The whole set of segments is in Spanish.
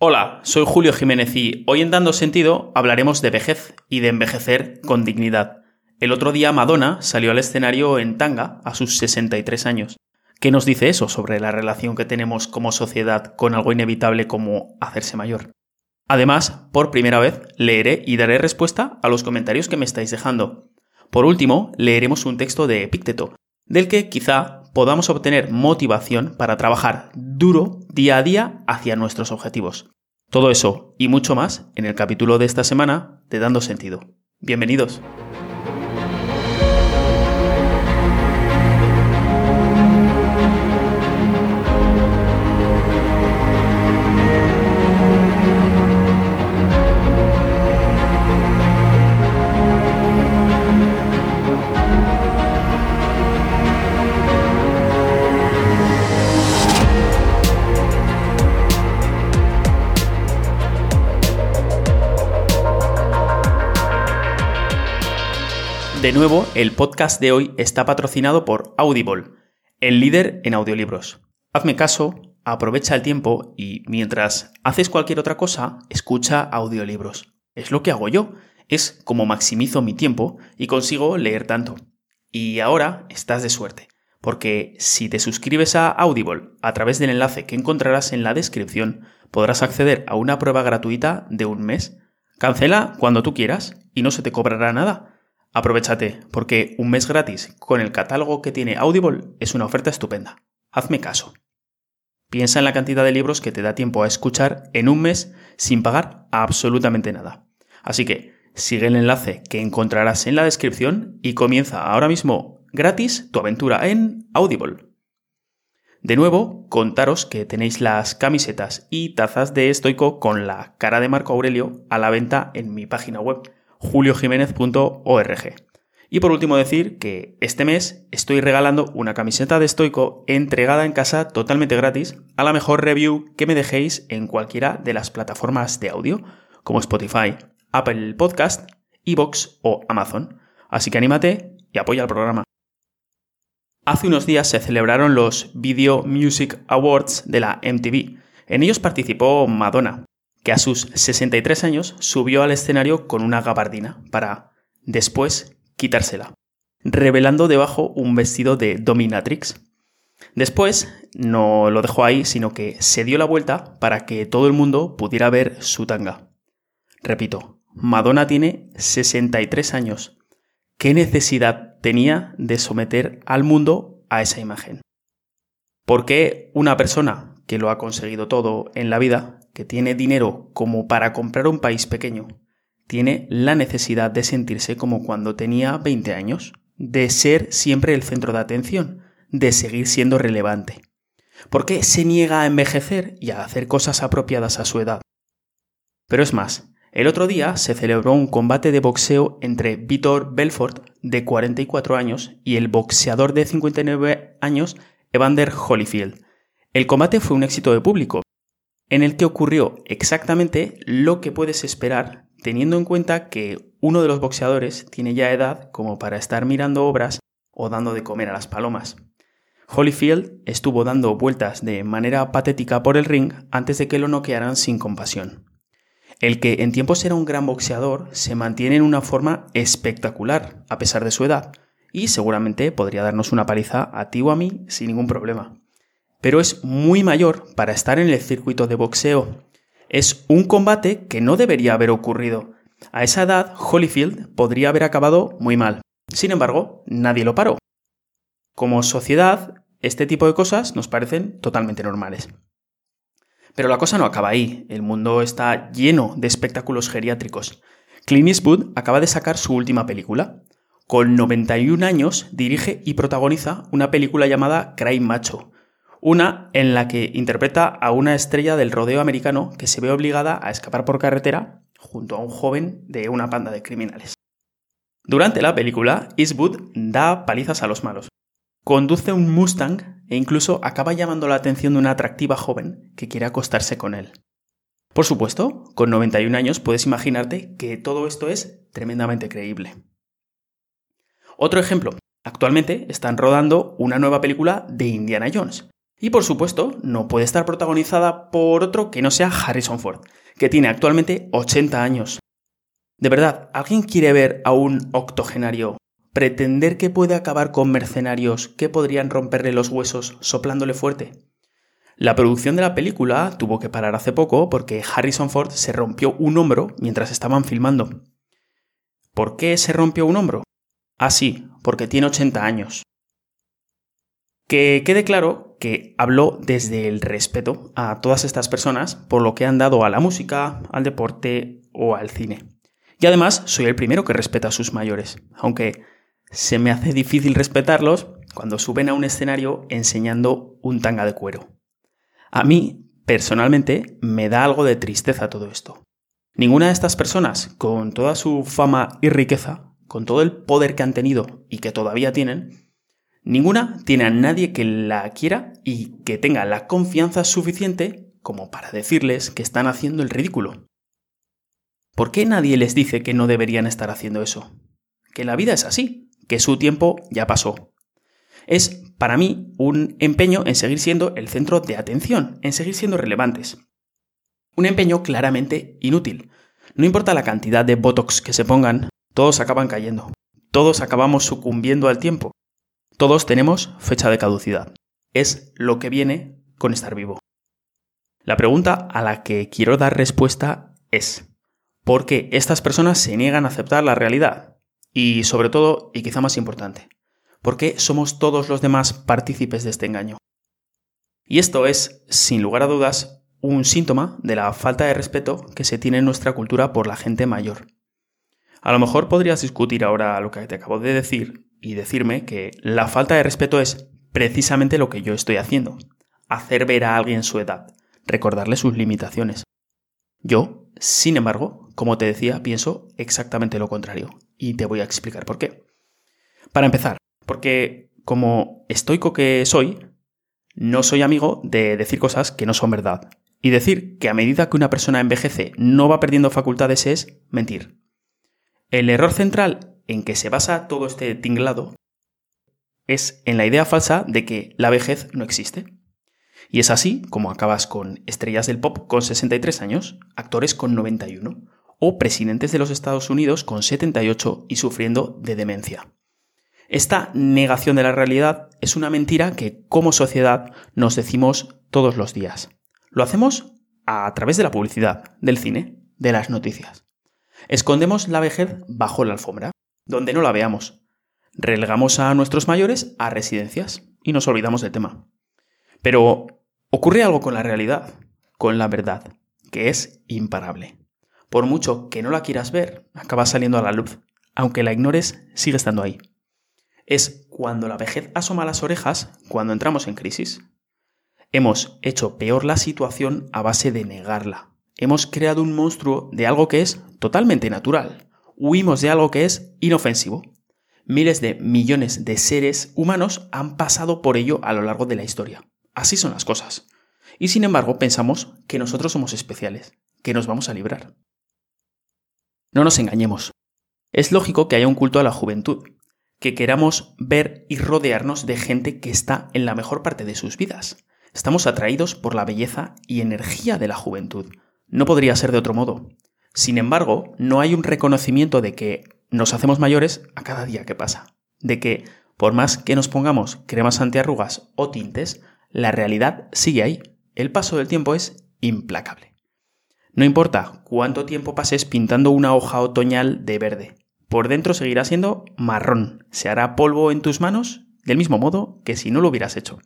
Hola, soy Julio Jiménez y hoy en Dando Sentido hablaremos de vejez y de envejecer con dignidad. El otro día Madonna salió al escenario en tanga a sus 63 años. ¿Qué nos dice eso sobre la relación que tenemos como sociedad con algo inevitable como hacerse mayor? Además, por primera vez, leeré y daré respuesta a los comentarios que me estáis dejando. Por último, leeremos un texto de Epícteto, del que quizá podamos obtener motivación para trabajar duro día a día hacia nuestros objetivos. Todo eso y mucho más en el capítulo de esta semana de Dando Sentido. Bienvenidos. De nuevo, el podcast de hoy está patrocinado por Audible, el líder en audiolibros. Hazme caso, aprovecha el tiempo y mientras haces cualquier otra cosa, escucha audiolibros. Es lo que hago yo, es como maximizo mi tiempo y consigo leer tanto. Y ahora estás de suerte, porque si te suscribes a Audible a través del enlace que encontrarás en la descripción, podrás acceder a una prueba gratuita de un mes. Cancela cuando tú quieras y no se te cobrará nada Aprovechate, porque un mes gratis con el catálogo que tiene Audible es una oferta estupenda. Hazme caso. Piensa en la cantidad de libros que te da tiempo a escuchar en un mes sin pagar absolutamente nada. Así que sigue el enlace que encontrarás en la descripción y comienza ahora mismo gratis tu aventura en Audible. De nuevo, contaros que tenéis las camisetas y tazas de estoico con la cara de Marco Aurelio a la venta en mi página web juliojiménez.org. Y por último decir que este mes estoy regalando una camiseta de estoico entregada en casa totalmente gratis a la mejor review que me dejéis en cualquiera de las plataformas de audio como Spotify, Apple Podcast, Evox o Amazon. Así que anímate y apoya el programa. Hace unos días se celebraron los Video Music Awards de la MTV. En ellos participó Madonna, que a sus 63 años subió al escenario con una gabardina para después quitársela, revelando debajo un vestido de dominatrix. Después no lo dejó ahí, sino que se dio la vuelta para que todo el mundo pudiera ver su tanga. Repito, Madonna tiene 63 años. ¿Qué necesidad tenía de someter al mundo a esa imagen? ¿Por qué una persona que lo ha conseguido todo en la vida que tiene dinero como para comprar un país pequeño, tiene la necesidad de sentirse como cuando tenía 20 años, de ser siempre el centro de atención, de seguir siendo relevante. ¿Por qué se niega a envejecer y a hacer cosas apropiadas a su edad? Pero es más, el otro día se celebró un combate de boxeo entre Vitor Belfort, de 44 años, y el boxeador de 59 años, Evander Holyfield. El combate fue un éxito de público, en el que ocurrió exactamente lo que puedes esperar teniendo en cuenta que uno de los boxeadores tiene ya edad como para estar mirando obras o dando de comer a las palomas. Holyfield estuvo dando vueltas de manera patética por el ring antes de que lo noquearan sin compasión. El que en tiempos era un gran boxeador se mantiene en una forma espectacular, a pesar de su edad, y seguramente podría darnos una paliza a ti o a mí sin ningún problema pero es muy mayor para estar en el circuito de boxeo. Es un combate que no debería haber ocurrido. A esa edad, Holyfield podría haber acabado muy mal. Sin embargo, nadie lo paró. Como sociedad, este tipo de cosas nos parecen totalmente normales. Pero la cosa no acaba ahí. El mundo está lleno de espectáculos geriátricos. Clint Eastwood acaba de sacar su última película. Con 91 años dirige y protagoniza una película llamada Crime Macho, una en la que interpreta a una estrella del rodeo americano que se ve obligada a escapar por carretera junto a un joven de una banda de criminales. Durante la película, Eastwood da palizas a los malos. Conduce un Mustang e incluso acaba llamando la atención de una atractiva joven que quiere acostarse con él. Por supuesto, con 91 años puedes imaginarte que todo esto es tremendamente creíble. Otro ejemplo, actualmente están rodando una nueva película de Indiana Jones, Y por supuesto, no puede estar protagonizada por otro que no sea Harrison Ford, que tiene actualmente 80 años. De verdad, ¿alguien quiere ver a un octogenario pretender que puede acabar con mercenarios que podrían romperle los huesos soplándole fuerte? La producción de la película tuvo que parar hace poco porque Harrison Ford se rompió un hombro mientras estaban filmando. ¿Por qué se rompió un hombro? Ah, sí, porque tiene 80 años. Que quede claro que hablo desde el respeto a todas estas personas por lo que han dado a la música, al deporte o al cine. Y además soy el primero que respeta a sus mayores, aunque se me hace difícil respetarlos cuando suben a un escenario enseñando un tanga de cuero. A mí, personalmente, me da algo de tristeza todo esto. Ninguna de estas personas, con toda su fama y riqueza, con todo el poder que han tenido y que todavía tienen, ninguna tiene a nadie que la quiera y que tenga la confianza suficiente como para decirles que están haciendo el ridículo. ¿Por qué nadie les dice que no deberían estar haciendo eso? Que la vida es así, que su tiempo ya pasó, es para mí un empeño en seguir siendo el centro de atención, en seguir siendo relevantes. Un empeño claramente inútil. No importa la cantidad de Botox que se pongan, todos acaban cayendo. Todos acabamos sucumbiendo al tiempo. Todos tenemos fecha de caducidad. Es lo que viene con estar vivo. La pregunta a la que quiero dar respuesta es, ¿por qué estas personas se niegan a aceptar la realidad? Y sobre todo, y quizá más importante, porque somos todos los demás partícipes de este engaño. Y esto es, sin lugar a dudas, un síntoma de la falta de respeto que se tiene en nuestra cultura por la gente mayor. A lo mejor podrías discutir ahora lo que te acabo de decir y decirme que la falta de respeto es precisamente lo que yo estoy haciendo, hacer ver a alguien su edad, recordarle sus limitaciones. Yo, sin embargo, como te decía, pienso exactamente lo contrario, y te voy a explicar por qué. Para empezar, porque como estoico que soy, no soy amigo de decir cosas que no son verdad. Y decir que a medida que una persona envejece no va perdiendo facultades es mentir. El error central en que se basa todo este tinglado es en la idea falsa de que la vejez no existe. Y es así como acabas con estrellas del pop con 63 años, actores con 91 o presidentes de los Estados Unidos con 78 y sufriendo de demencia. Esta negación de la realidad es una mentira que como sociedad nos decimos todos los días. Lo hacemos a través de la publicidad, del cine, de las noticias. Escondemos la vejez bajo la alfombra, donde no la veamos. Relegamos a nuestros mayores a residencias y nos olvidamos del tema. Pero ocurre algo con la realidad, con la verdad, que es imparable. Por mucho que no la quieras ver, acaba saliendo a la luz. Aunque la ignores, sigue estando ahí es cuando la vejez asoma las orejas cuando entramos en crisis. Hemos hecho peor la situación a base de negarla. Hemos creado un monstruo de algo que es totalmente natural. Huimos de algo que es inofensivo. Miles de millones de seres humanos han pasado por ello a lo largo de la historia. Así son las cosas. Y sin embargo pensamos que nosotros somos especiales, que nos vamos a librar. No nos engañemos. Es lógico que haya un culto a la juventud, que queramos ver y rodearnos de gente que está en la mejor parte de sus vidas. Estamos atraídos por la belleza y energía de la juventud. No podría ser de otro modo. Sin embargo, no hay un reconocimiento de que nos hacemos mayores a cada día que pasa. De que, por más que nos pongamos cremas antiarrugas o tintes, la realidad sigue ahí. El paso del tiempo es implacable. No importa cuánto tiempo pases pintando una hoja otoñal de verde, por dentro seguirá siendo marrón, se hará polvo en tus manos del mismo modo que si no lo hubieras hecho.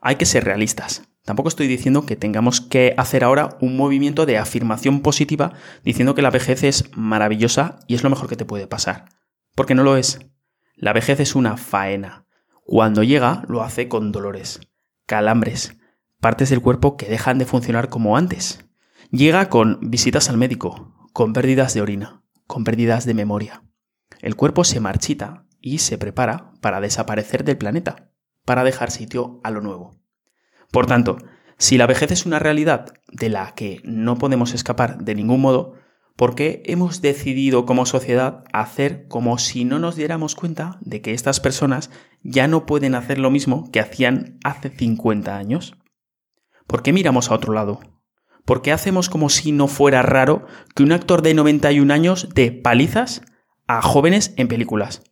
Hay que ser realistas. Tampoco estoy diciendo que tengamos que hacer ahora un movimiento de afirmación positiva diciendo que la vejez es maravillosa y es lo mejor que te puede pasar. Porque no lo es. La vejez es una faena. Cuando llega, lo hace con dolores, calambres, partes del cuerpo que dejan de funcionar como antes. Llega con visitas al médico, con pérdidas de orina, con pérdidas de memoria. El cuerpo se marchita y se prepara para desaparecer del planeta, para dejar sitio a lo nuevo. Por tanto, si la vejez es una realidad de la que no podemos escapar de ningún modo, porque hemos decidido como sociedad hacer como si no nos diéramos cuenta de que estas personas ya no pueden hacer lo mismo que hacían hace 50 años. ¿Por qué miramos a otro lado? ¿Por qué hacemos como si no fuera raro que un actor de 91 años dé palizas a jóvenes en películas?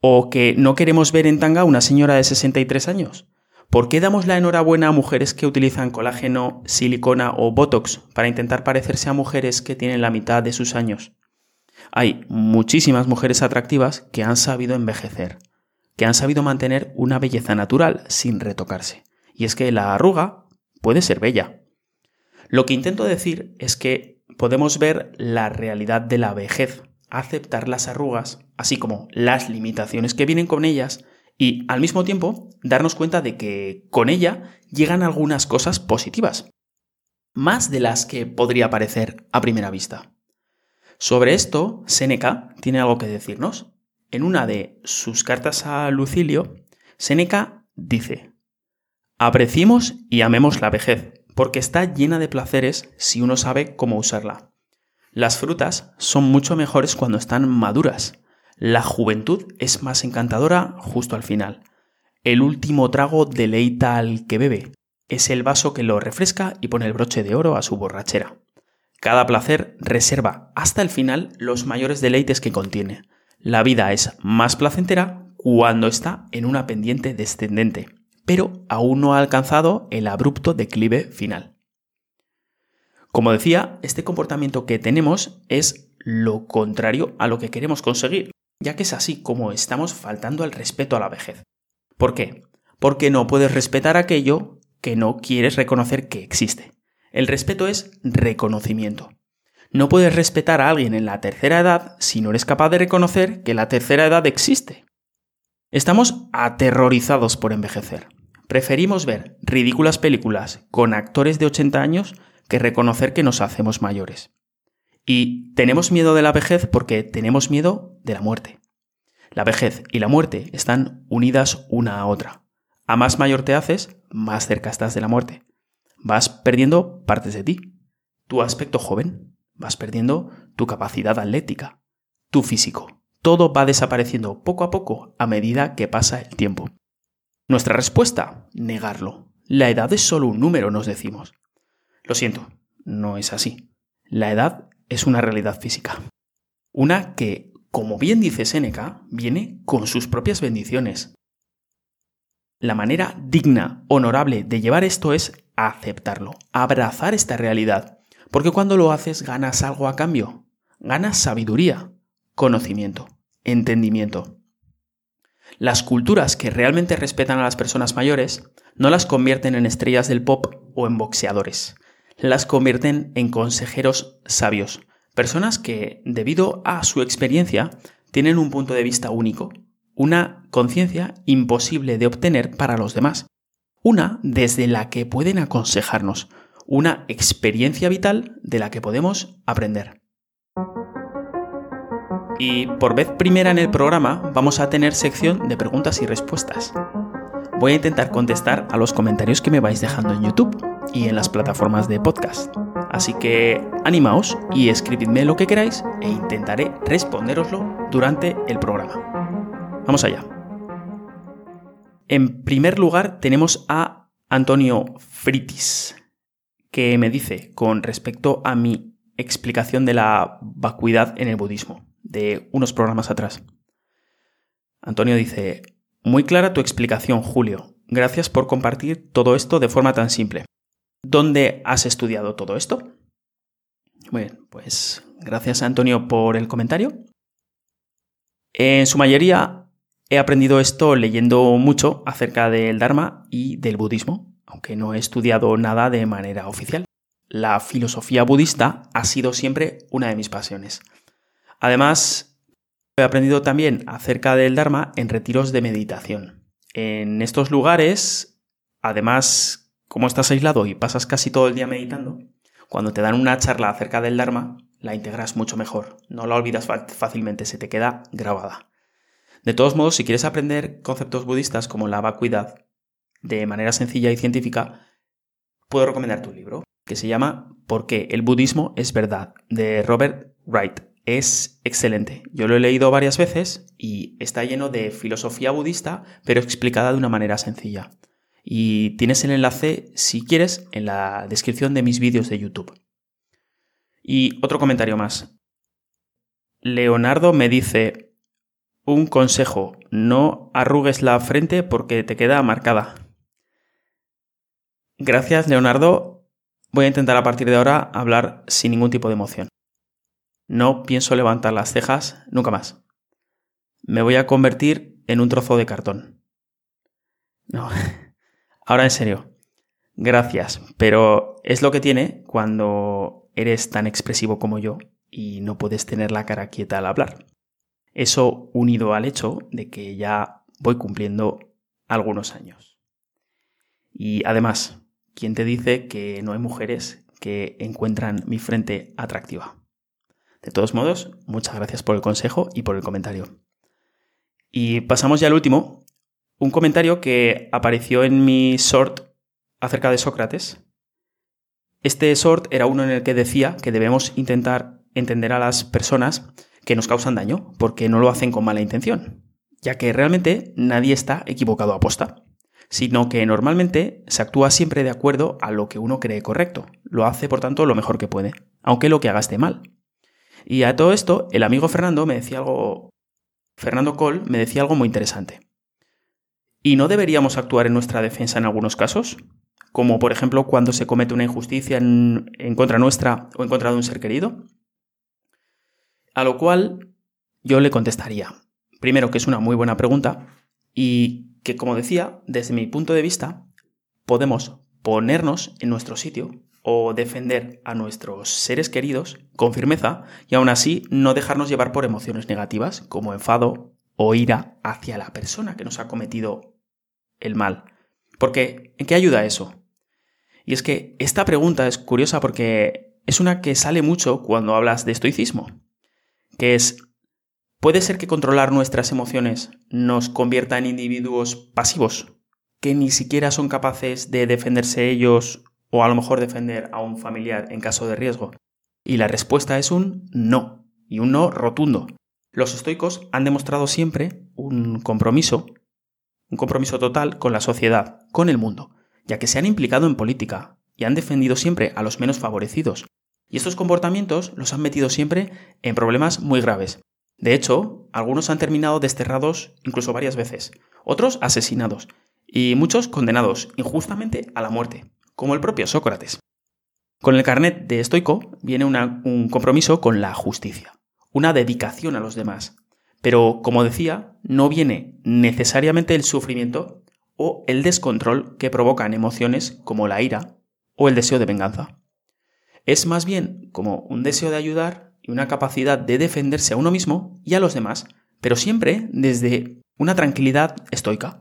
¿O que no queremos ver en tanga a una señora de 63 años? ¿Por qué damos la enhorabuena a mujeres que utilizan colágeno, silicona o botox para intentar parecerse a mujeres que tienen la mitad de sus años? Hay muchísimas mujeres atractivas que han sabido envejecer, que han sabido mantener una belleza natural sin retocarse. Y es que la arruga puede ser bella. Lo que intento decir es que podemos ver la realidad de la vejez, aceptar las arrugas, así como las limitaciones que vienen con ellas, y al mismo tiempo darnos cuenta de que con ella llegan algunas cosas positivas, más de las que podría parecer a primera vista. Sobre esto, Séneca tiene algo que decirnos. En una de sus cartas a Lucilio, Séneca dice, Apreciemos y amemos la vejez, porque está llena de placeres si uno sabe cómo usarla. Las frutas son mucho mejores cuando están maduras, la juventud es más encantadora justo al final. El último trago deleita al que bebe. Es el vaso que lo refresca y pone el broche de oro a su borrachera. Cada placer reserva hasta el final los mayores deleites que contiene. La vida es más placentera cuando está en una pendiente descendente, pero aún no ha alcanzado el abrupto declive final. Como decía, este comportamiento que tenemos es lo contrario a lo que queremos conseguir ya que es así como estamos faltando al respeto a la vejez. ¿Por qué? Porque no puedes respetar aquello que no quieres reconocer que existe. El respeto es reconocimiento. No puedes respetar a alguien en la tercera edad si no eres capaz de reconocer que la tercera edad existe. Estamos aterrorizados por envejecer. Preferimos ver ridículas películas con actores de 80 años que reconocer que nos hacemos mayores. Y tenemos miedo de la vejez porque tenemos miedo de la muerte. La vejez y la muerte están unidas una a otra. A más mayor te haces, más cerca estás de la muerte. Vas perdiendo partes de ti. Tu aspecto joven, vas perdiendo tu capacidad atlética, tu físico. Todo va desapareciendo poco a poco a medida que pasa el tiempo. Nuestra respuesta, negarlo. La edad es solo un número, nos decimos. Lo siento, no es así. La edad es una realidad física. Una que, como bien dice Séneca, viene con sus propias bendiciones. La manera digna, honorable de llevar esto es aceptarlo, abrazar esta realidad, porque cuando lo haces ganas algo a cambio, ganas sabiduría, conocimiento, entendimiento. Las culturas que realmente respetan a las personas mayores no las convierten en estrellas del pop o en boxeadores, las convierten en consejeros sabios, personas que, debido a su experiencia, tienen un punto de vista único, una conciencia imposible de obtener para los demás, una desde la que pueden aconsejarnos, una experiencia vital de la que podemos aprender. Y por vez primera en el programa vamos a tener sección de preguntas y respuestas. Voy a intentar contestar a los comentarios que me vais dejando en YouTube y en las plataformas de podcast. Así que animaos y escribidme lo que queráis e intentaré responderoslo durante el programa. Vamos allá. En primer lugar tenemos a Antonio Fritis, que me dice con respecto a mi explicación de la vacuidad en el budismo, de unos programas atrás. Antonio dice, muy clara tu explicación, Julio. Gracias por compartir todo esto de forma tan simple. ¿Dónde has estudiado todo esto? Muy bien, pues gracias Antonio por el comentario. En su mayoría he aprendido esto leyendo mucho acerca del Dharma y del budismo, aunque no he estudiado nada de manera oficial. La filosofía budista ha sido siempre una de mis pasiones. Además, he aprendido también acerca del Dharma en retiros de meditación. En estos lugares, además como estás aislado y pasas casi todo el día meditando, cuando te dan una charla acerca del Dharma, la integras mucho mejor. No la olvidas fácilmente, se te queda grabada. De todos modos, si quieres aprender conceptos budistas como la vacuidad de manera sencilla y científica, puedo recomendarte un libro que se llama ¿Por qué el budismo es verdad? de Robert Wright. Es excelente. Yo lo he leído varias veces y está lleno de filosofía budista, pero explicada de una manera sencilla. Y tienes el enlace, si quieres, en la descripción de mis vídeos de YouTube. Y otro comentario más. Leonardo me dice, un consejo, no arrugues la frente porque te queda marcada. Gracias, Leonardo. Voy a intentar a partir de ahora hablar sin ningún tipo de emoción. No pienso levantar las cejas nunca más. Me voy a convertir en un trozo de cartón. No. Ahora en serio. Gracias, pero es lo que tiene cuando eres tan expresivo como yo y no puedes tener la cara quieta al hablar. Eso unido al hecho de que ya voy cumpliendo algunos años. Y además, ¿quién te dice que no hay mujeres que encuentran mi frente atractiva? De todos modos, muchas gracias por el consejo y por el comentario. Y pasamos ya al último, un comentario que apareció en mi short acerca de Sócrates. Este short era uno en el que decía que debemos intentar entender a las personas que nos causan daño, porque no lo hacen con mala intención, ya que realmente nadie está equivocado a posta, sino que normalmente se actúa siempre de acuerdo a lo que uno cree correcto, lo hace por tanto lo mejor que puede, aunque lo que haga esté mal. Y a todo esto, el amigo Fernando me decía algo, Fernando Cole me decía algo muy interesante. ¿Y no deberíamos actuar en nuestra defensa en algunos casos? Como por ejemplo cuando se comete una injusticia en, contra nuestra o en contra de un ser querido. A lo cual yo le contestaría, primero que es una muy buena pregunta y que, como decía, desde mi punto de vista, podemos ponernos en nuestro sitio o defender a nuestros seres queridos con firmeza y aún así no dejarnos llevar por emociones negativas como enfado o ira hacia la persona que nos ha cometido el mal. Porque, ¿en qué ayuda eso? Y es que esta pregunta es curiosa porque es una que sale mucho cuando hablas de estoicismo que es, ¿puede ser que controlar nuestras emociones nos convierta en individuos pasivos, que ni siquiera son capaces de defenderse ellos o a lo mejor defender a un familiar en caso de riesgo? Y la respuesta es un no, y un no rotundo. Los estoicos han demostrado siempre un compromiso, un compromiso total con la sociedad, con el mundo, ya que se han implicado en política y han defendido siempre a los menos favorecidos, y estos comportamientos los han metido siempre en problemas muy graves. De hecho, algunos han terminado desterrados incluso varias veces, otros asesinados, y muchos condenados injustamente a la muerte, como el propio Sócrates. Con el carnet de estoico viene un compromiso con la justicia, una dedicación a los demás. Pero, como decía, no viene necesariamente el sufrimiento o el descontrol que provocan emociones como la ira o el deseo de venganza. Es más bien como un deseo de ayudar y una capacidad de defenderse a uno mismo y a los demás, pero siempre desde una tranquilidad estoica,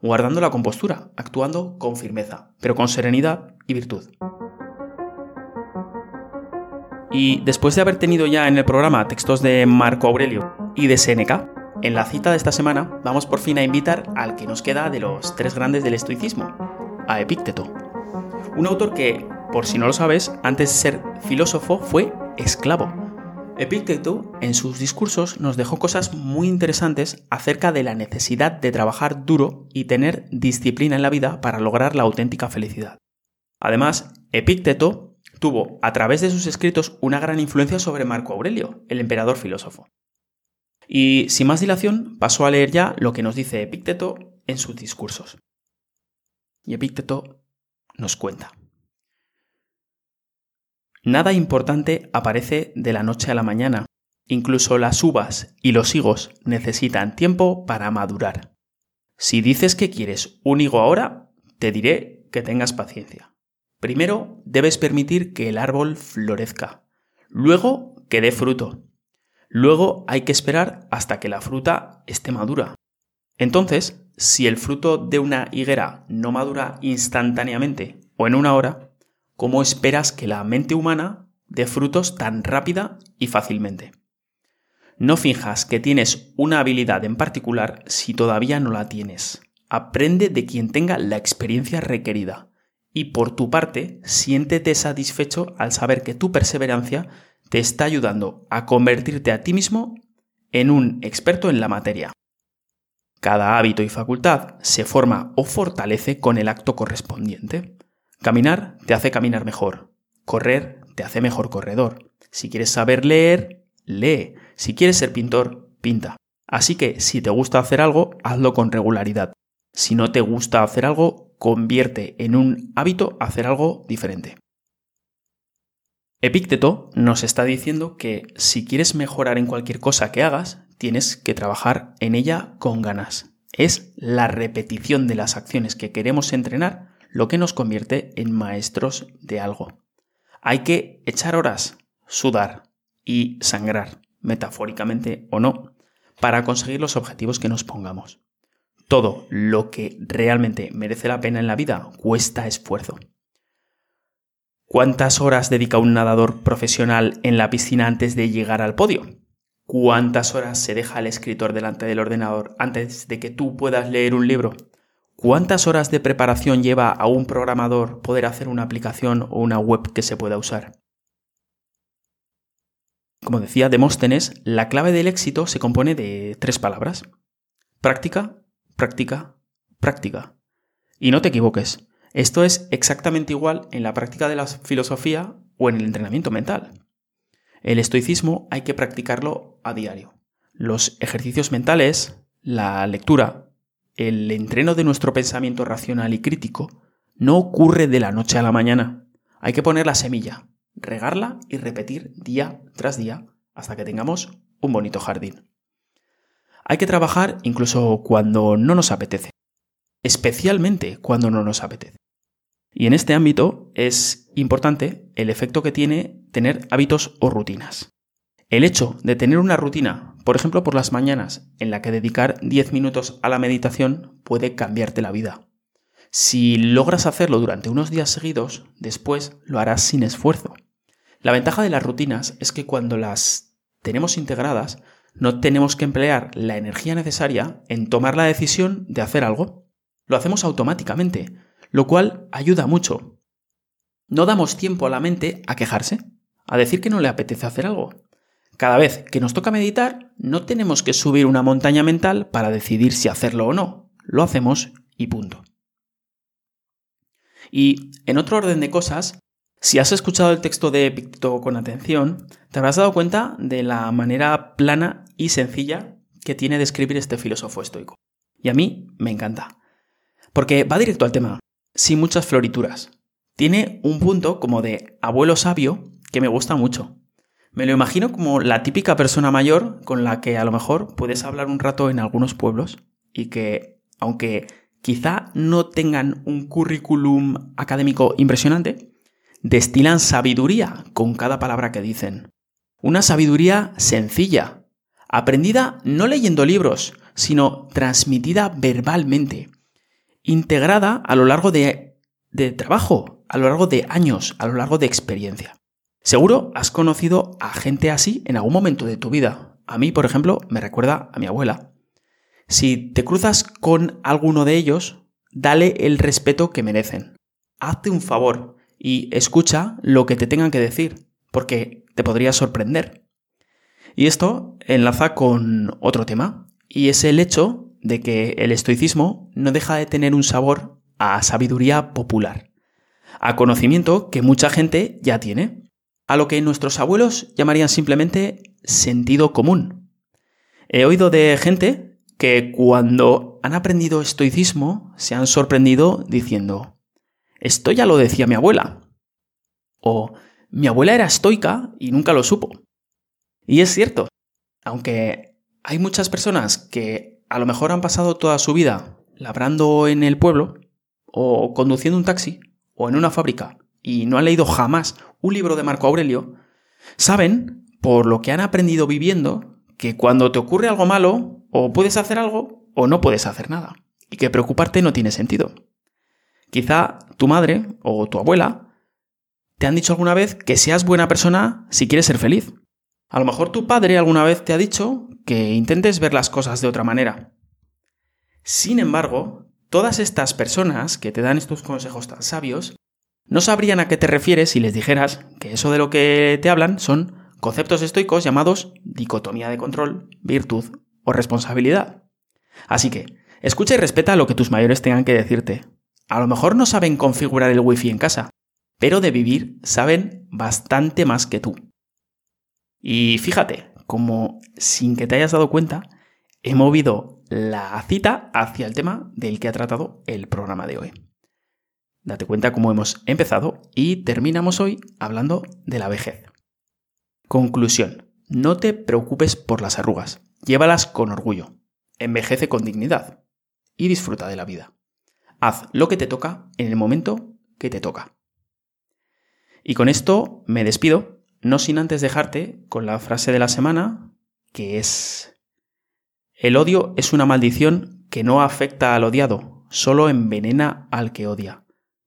guardando la compostura, actuando con firmeza, pero con serenidad y virtud. Y después de haber tenido ya en el programa textos de Marco Aurelio y de Séneca, en la cita de esta semana vamos por fin a invitar al que nos queda de los tres grandes del estoicismo, a Epícteto. Un autor que por si no lo sabes, antes de ser filósofo fue esclavo. Epícteto en sus discursos nos dejó cosas muy interesantes acerca de la necesidad de trabajar duro y tener disciplina en la vida para lograr la auténtica felicidad. Además, Epícteto tuvo a través de sus escritos una gran influencia sobre Marco Aurelio, el emperador filósofo. Y sin más dilación, pasó a leer ya lo que nos dice Epícteto en sus discursos. Y Epícteto nos cuenta. Nada importante aparece de la noche a la mañana. Incluso las uvas y los higos necesitan tiempo para madurar. Si dices que quieres un higo ahora, te diré que tengas paciencia. Primero debes permitir que el árbol florezca, luego que dé fruto. Luego hay que esperar hasta que la fruta esté madura. Entonces, si el fruto de una higuera no madura instantáneamente o en una hora, ¿Cómo esperas que la mente humana dé frutos tan rápida y fácilmente? No finjas que tienes una habilidad en particular si todavía no la tienes. Aprende de quien tenga la experiencia requerida. Y por tu parte, siéntete satisfecho al saber que tu perseverancia te está ayudando a convertirte a ti mismo en un experto en la materia. Cada hábito y facultad se forma o fortalece con el acto correspondiente. Caminar te hace caminar mejor. Correr te hace mejor corredor. Si quieres saber leer, lee. Si quieres ser pintor, pinta. Así que si te gusta hacer algo, hazlo con regularidad. Si no te gusta hacer algo, convierte en un hábito hacer algo diferente. Epícteto nos está diciendo que si quieres mejorar en cualquier cosa que hagas, tienes que trabajar en ella con ganas. Es la repetición de las acciones que queremos entrenar lo que nos convierte en maestros de algo. Hay que echar horas, sudar y sangrar, metafóricamente o no, para conseguir los objetivos que nos pongamos. Todo lo que realmente merece la pena en la vida cuesta esfuerzo. ¿Cuántas horas dedica un nadador profesional en la piscina antes de llegar al podio? ¿Cuántas horas se deja el escritor delante del ordenador antes de que tú puedas leer un libro? ¿Cuántas horas de preparación lleva a un programador poder hacer una aplicación o una web que se pueda usar? Como decía Demóstenes, la clave del éxito se compone de tres palabras. Práctica, práctica, práctica. Y no te equivoques, esto es exactamente igual en la práctica de la filosofía o en el entrenamiento mental. El estoicismo hay que practicarlo a diario. Los ejercicios mentales, la lectura, el entreno de nuestro pensamiento racional y crítico no ocurre de la noche a la mañana. Hay que poner la semilla, regarla y repetir día tras día hasta que tengamos un bonito jardín. Hay que trabajar incluso cuando no nos apetece, especialmente cuando no nos apetece. Y en este ámbito es importante el efecto que tiene tener hábitos o rutinas. El hecho de tener una rutina, por ejemplo por las mañanas, en la que dedicar 10 minutos a la meditación puede cambiarte la vida. Si logras hacerlo durante unos días seguidos, después lo harás sin esfuerzo. La ventaja de las rutinas es que cuando las tenemos integradas, no tenemos que emplear la energía necesaria en tomar la decisión de hacer algo. Lo hacemos automáticamente, lo cual ayuda mucho. No damos tiempo a la mente a quejarse, a decir que no le apetece hacer algo. Cada vez que nos toca meditar, no tenemos que subir una montaña mental para decidir si hacerlo o no. Lo hacemos y punto. Y en otro orden de cosas, si has escuchado el texto de Epicteto con atención, te habrás dado cuenta de la manera plana y sencilla que tiene de escribir este filósofo estoico. Y a mí me encanta. Porque va directo al tema sin muchas florituras. Tiene un punto como de abuelo sabio que me gusta mucho. Me lo imagino como la típica persona mayor con la que a lo mejor puedes hablar un rato en algunos pueblos y que, aunque quizá no tengan un currículum académico impresionante, destilan sabiduría con cada palabra que dicen. Una sabiduría sencilla, aprendida no leyendo libros, sino transmitida verbalmente, integrada a lo largo de, trabajo, a lo largo de años, a lo largo de experiencia. Seguro has conocido a gente así en algún momento de tu vida. A mí, por ejemplo, me recuerda a mi abuela. Si te cruzas con alguno de ellos, dale el respeto que merecen. Hazte un favor y escucha lo que te tengan que decir, porque te podría sorprender. Y esto enlaza con otro tema, y es el hecho de que el estoicismo no deja de tener un sabor a sabiduría popular, a conocimiento que mucha gente ya tiene, a lo que nuestros abuelos llamarían simplemente sentido común. He oído de gente que cuando han aprendido estoicismo se han sorprendido diciendo, esto ya lo decía mi abuela. O mi abuela era estoica y nunca lo supo. Y es cierto, aunque hay muchas personas que a lo mejor han pasado toda su vida labrando en el pueblo, o conduciendo un taxi, o en una fábrica, y no han leído jamás un libro de Marco Aurelio, saben, por lo que han aprendido viviendo, que cuando te ocurre algo malo, o puedes hacer algo, o no puedes hacer nada, y que preocuparte no tiene sentido. Quizá tu madre o tu abuela te han dicho alguna vez que seas buena persona si quieres ser feliz. A lo mejor tu padre alguna vez te ha dicho que intentes ver las cosas de otra manera. Sin embargo, todas estas personas que te dan estos consejos tan sabios no sabrían a qué te refieres si les dijeras que eso de lo que te hablan son conceptos estoicos llamados dicotomía de control, virtud o responsabilidad. Así que, escucha y respeta lo que tus mayores tengan que decirte. A lo mejor no saben configurar el wifi en casa, pero de vivir saben bastante más que tú. Y fíjate, como sin que te hayas dado cuenta, he movido la cita hacia el tema del que ha tratado el programa de hoy. Date cuenta cómo hemos empezado y terminamos hoy hablando de la vejez. Conclusión. No te preocupes por las arrugas. Llévalas con orgullo. Envejece con dignidad. Y disfruta de la vida. Haz lo que te toca en el momento que te toca. Y con esto me despido, no sin antes dejarte con la frase de la semana, que es... El odio es una maldición que no afecta al odiado, solo envenena al que odia.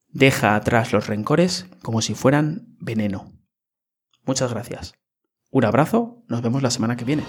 Deja atrás los rencores como si fueran veneno. Muchas gracias. Un abrazo, nos vemos la semana que viene.